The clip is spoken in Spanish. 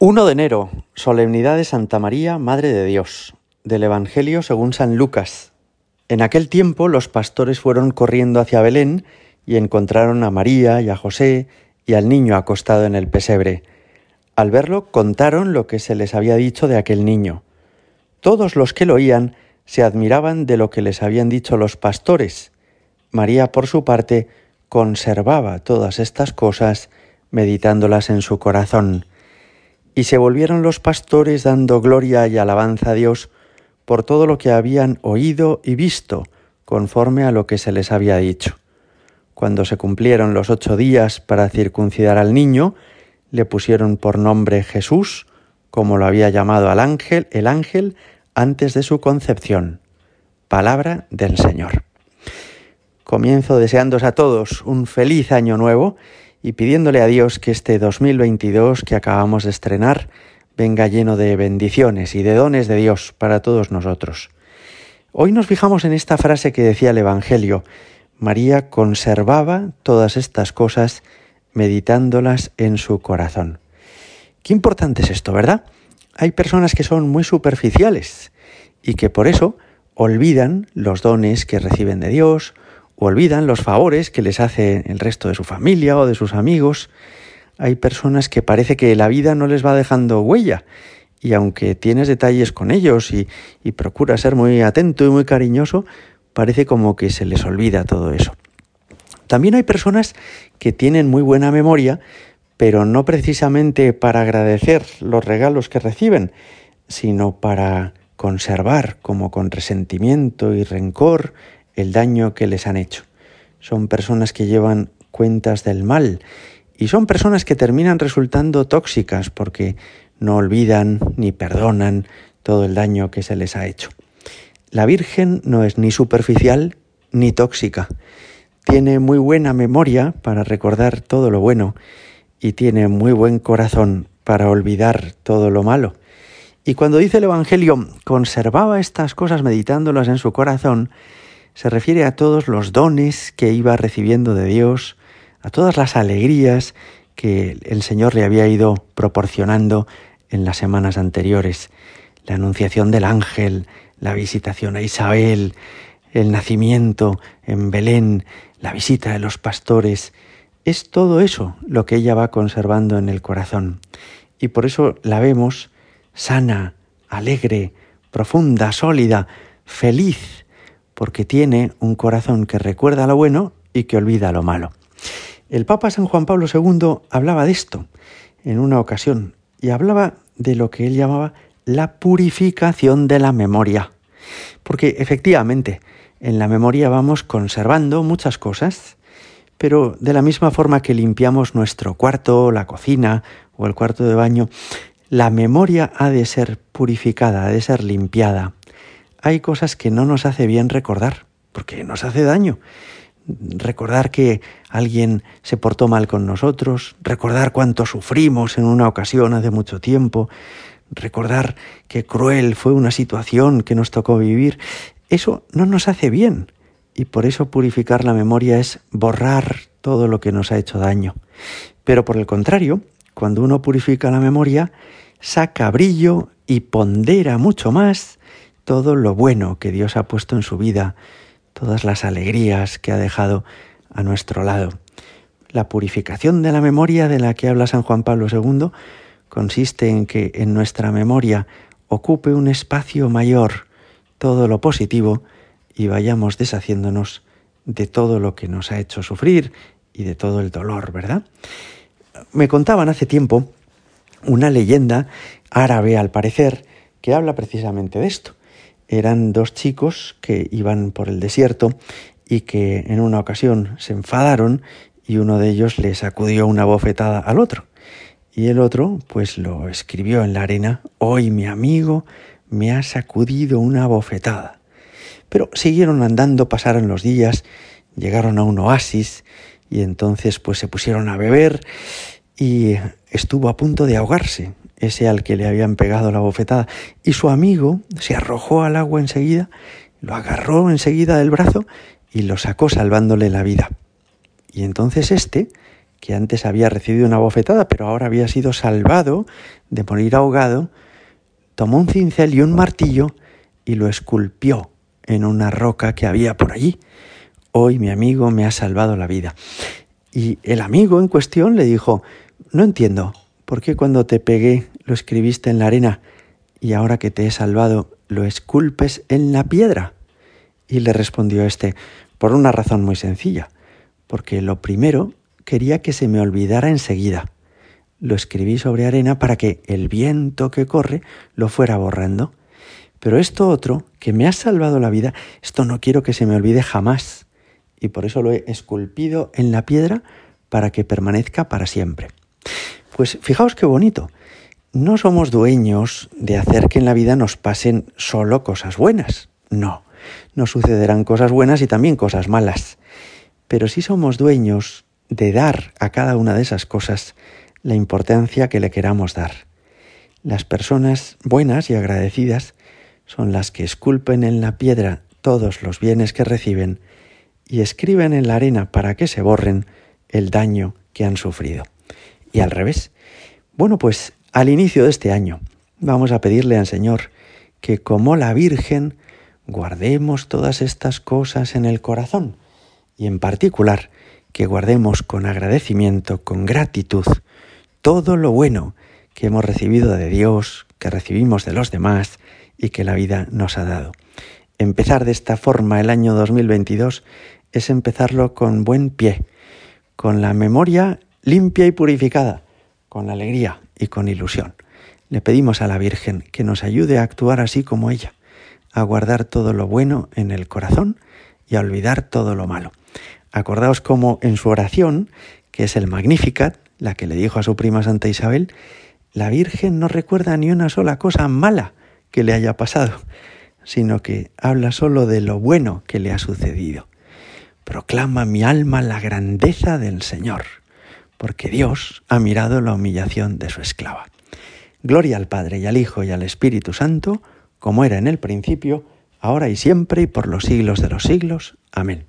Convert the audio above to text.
1 de enero, solemnidad de Santa María, Madre de Dios, del Evangelio según San Lucas. En aquel tiempo los pastores fueron corriendo hacia Belén y encontraron a María y a José y al niño acostado en el pesebre. Al verlo contaron lo que se les había dicho de aquel niño. Todos los que lo oían se admiraban de lo que les habían dicho los pastores. María, por su parte, conservaba todas estas cosas, meditándolas en su corazón. Y se volvieron los pastores dando gloria y alabanza a Dios por todo lo que habían oído y visto, conforme a lo que se les había dicho. Cuando se cumplieron los ocho días para circuncidar al niño, le pusieron por nombre Jesús, como lo había llamado al ángel, el ángel antes de su concepción. Palabra del Señor. Comienzo deseándos a todos un feliz año nuevo y pidiéndole a Dios que este 2022 que acabamos de estrenar venga lleno de bendiciones y de dones de Dios para todos nosotros. Hoy nos fijamos en esta frase que decía el Evangelio. María conservaba todas estas cosas meditándolas en su corazón. Qué importante es esto, ¿verdad? Hay personas que son muy superficiales y que por eso olvidan los dones que reciben de Dios, olvidan los favores que les hace el resto de su familia o de sus amigos. Hay personas que parece que la vida no les va dejando huella y aunque tienes detalles con ellos y, y procuras ser muy atento y muy cariñoso, parece como que se les olvida todo eso. También hay personas que tienen muy buena memoria, pero no precisamente para agradecer los regalos que reciben, sino para conservar como con resentimiento y rencor el daño que les han hecho. Son personas que llevan cuentas del mal y son personas que terminan resultando tóxicas porque no olvidan ni perdonan todo el daño que se les ha hecho. La Virgen no es ni superficial ni tóxica. Tiene muy buena memoria para recordar todo lo bueno y tiene muy buen corazón para olvidar todo lo malo. Y cuando dice el Evangelio, conservaba estas cosas meditándolas en su corazón, se refiere a todos los dones que iba recibiendo de Dios, a todas las alegrías que el Señor le había ido proporcionando en las semanas anteriores. La anunciación del ángel, la visitación a Isabel, el nacimiento en Belén, la visita de los pastores. Es todo eso lo que ella va conservando en el corazón. Y por eso la vemos sana, alegre, profunda, sólida, feliz, porque tiene un corazón que recuerda lo bueno y que olvida lo malo. El Papa San Juan Pablo II hablaba de esto en una ocasión y hablaba de lo que él llamaba la purificación de la memoria. Porque efectivamente, en la memoria vamos conservando muchas cosas, pero de la misma forma que limpiamos nuestro cuarto, la cocina o el cuarto de baño, la memoria ha de ser purificada, ha de ser limpiada hay cosas que no nos hace bien recordar, porque nos hace daño. Recordar que alguien se portó mal con nosotros, recordar cuánto sufrimos en una ocasión hace mucho tiempo, recordar qué cruel fue una situación que nos tocó vivir, eso no nos hace bien. Y por eso purificar la memoria es borrar todo lo que nos ha hecho daño. Pero por el contrario, cuando uno purifica la memoria, saca brillo y pondera mucho más todo lo bueno que Dios ha puesto en su vida, todas las alegrías que ha dejado a nuestro lado. La purificación de la memoria de la que habla San Juan Pablo II consiste en que en nuestra memoria ocupe un espacio mayor todo lo positivo y vayamos deshaciéndonos de todo lo que nos ha hecho sufrir y de todo el dolor, ¿verdad? Me contaban hace tiempo una leyenda árabe, al parecer, que habla precisamente de esto eran dos chicos que iban por el desierto y que en una ocasión se enfadaron y uno de ellos le sacudió una bofetada al otro. Y el otro pues lo escribió en la arena, hoy mi amigo me ha sacudido una bofetada. Pero siguieron andando, pasaron los días, llegaron a un oasis y entonces pues se pusieron a beber y estuvo a punto de ahogarse ese al que le habían pegado la bofetada, y su amigo se arrojó al agua enseguida, lo agarró enseguida del brazo y lo sacó salvándole la vida. Y entonces este, que antes había recibido una bofetada, pero ahora había sido salvado de morir ahogado, tomó un cincel y un martillo y lo esculpió en una roca que había por allí. Hoy mi amigo me ha salvado la vida. Y el amigo en cuestión le dijo, no entiendo, ¿por qué cuando te pegué lo escribiste en la arena y ahora que te he salvado lo esculpes en la piedra? Y le respondió este, por una razón muy sencilla, porque lo primero quería que se me olvidara enseguida. Lo escribí sobre arena para que el viento que corre lo fuera borrando. Pero esto otro, que me ha salvado la vida, esto no quiero que se me olvide jamás. Y por eso lo he esculpido en la piedra para que permanezca para siempre. Pues fijaos qué bonito. No somos dueños de hacer que en la vida nos pasen solo cosas buenas. No, nos sucederán cosas buenas y también cosas malas. Pero sí somos dueños de dar a cada una de esas cosas la importancia que le queramos dar. Las personas buenas y agradecidas son las que esculpen en la piedra todos los bienes que reciben y escriben en la arena para que se borren el daño que han sufrido. Y al revés. Bueno, pues al inicio de este año vamos a pedirle al Señor que como la Virgen guardemos todas estas cosas en el corazón y en particular que guardemos con agradecimiento, con gratitud, todo lo bueno que hemos recibido de Dios, que recibimos de los demás y que la vida nos ha dado. Empezar de esta forma el año 2022 es empezarlo con buen pie, con la memoria limpia y purificada, con alegría y con ilusión. Le pedimos a la Virgen que nos ayude a actuar así como ella, a guardar todo lo bueno en el corazón y a olvidar todo lo malo. Acordaos cómo en su oración, que es el Magnificat, la que le dijo a su prima Santa Isabel, la Virgen no recuerda ni una sola cosa mala que le haya pasado, sino que habla solo de lo bueno que le ha sucedido. Proclama mi alma la grandeza del Señor, porque Dios ha mirado la humillación de su esclava. Gloria al Padre y al Hijo y al Espíritu Santo, como era en el principio, ahora y siempre y por los siglos de los siglos. Amén.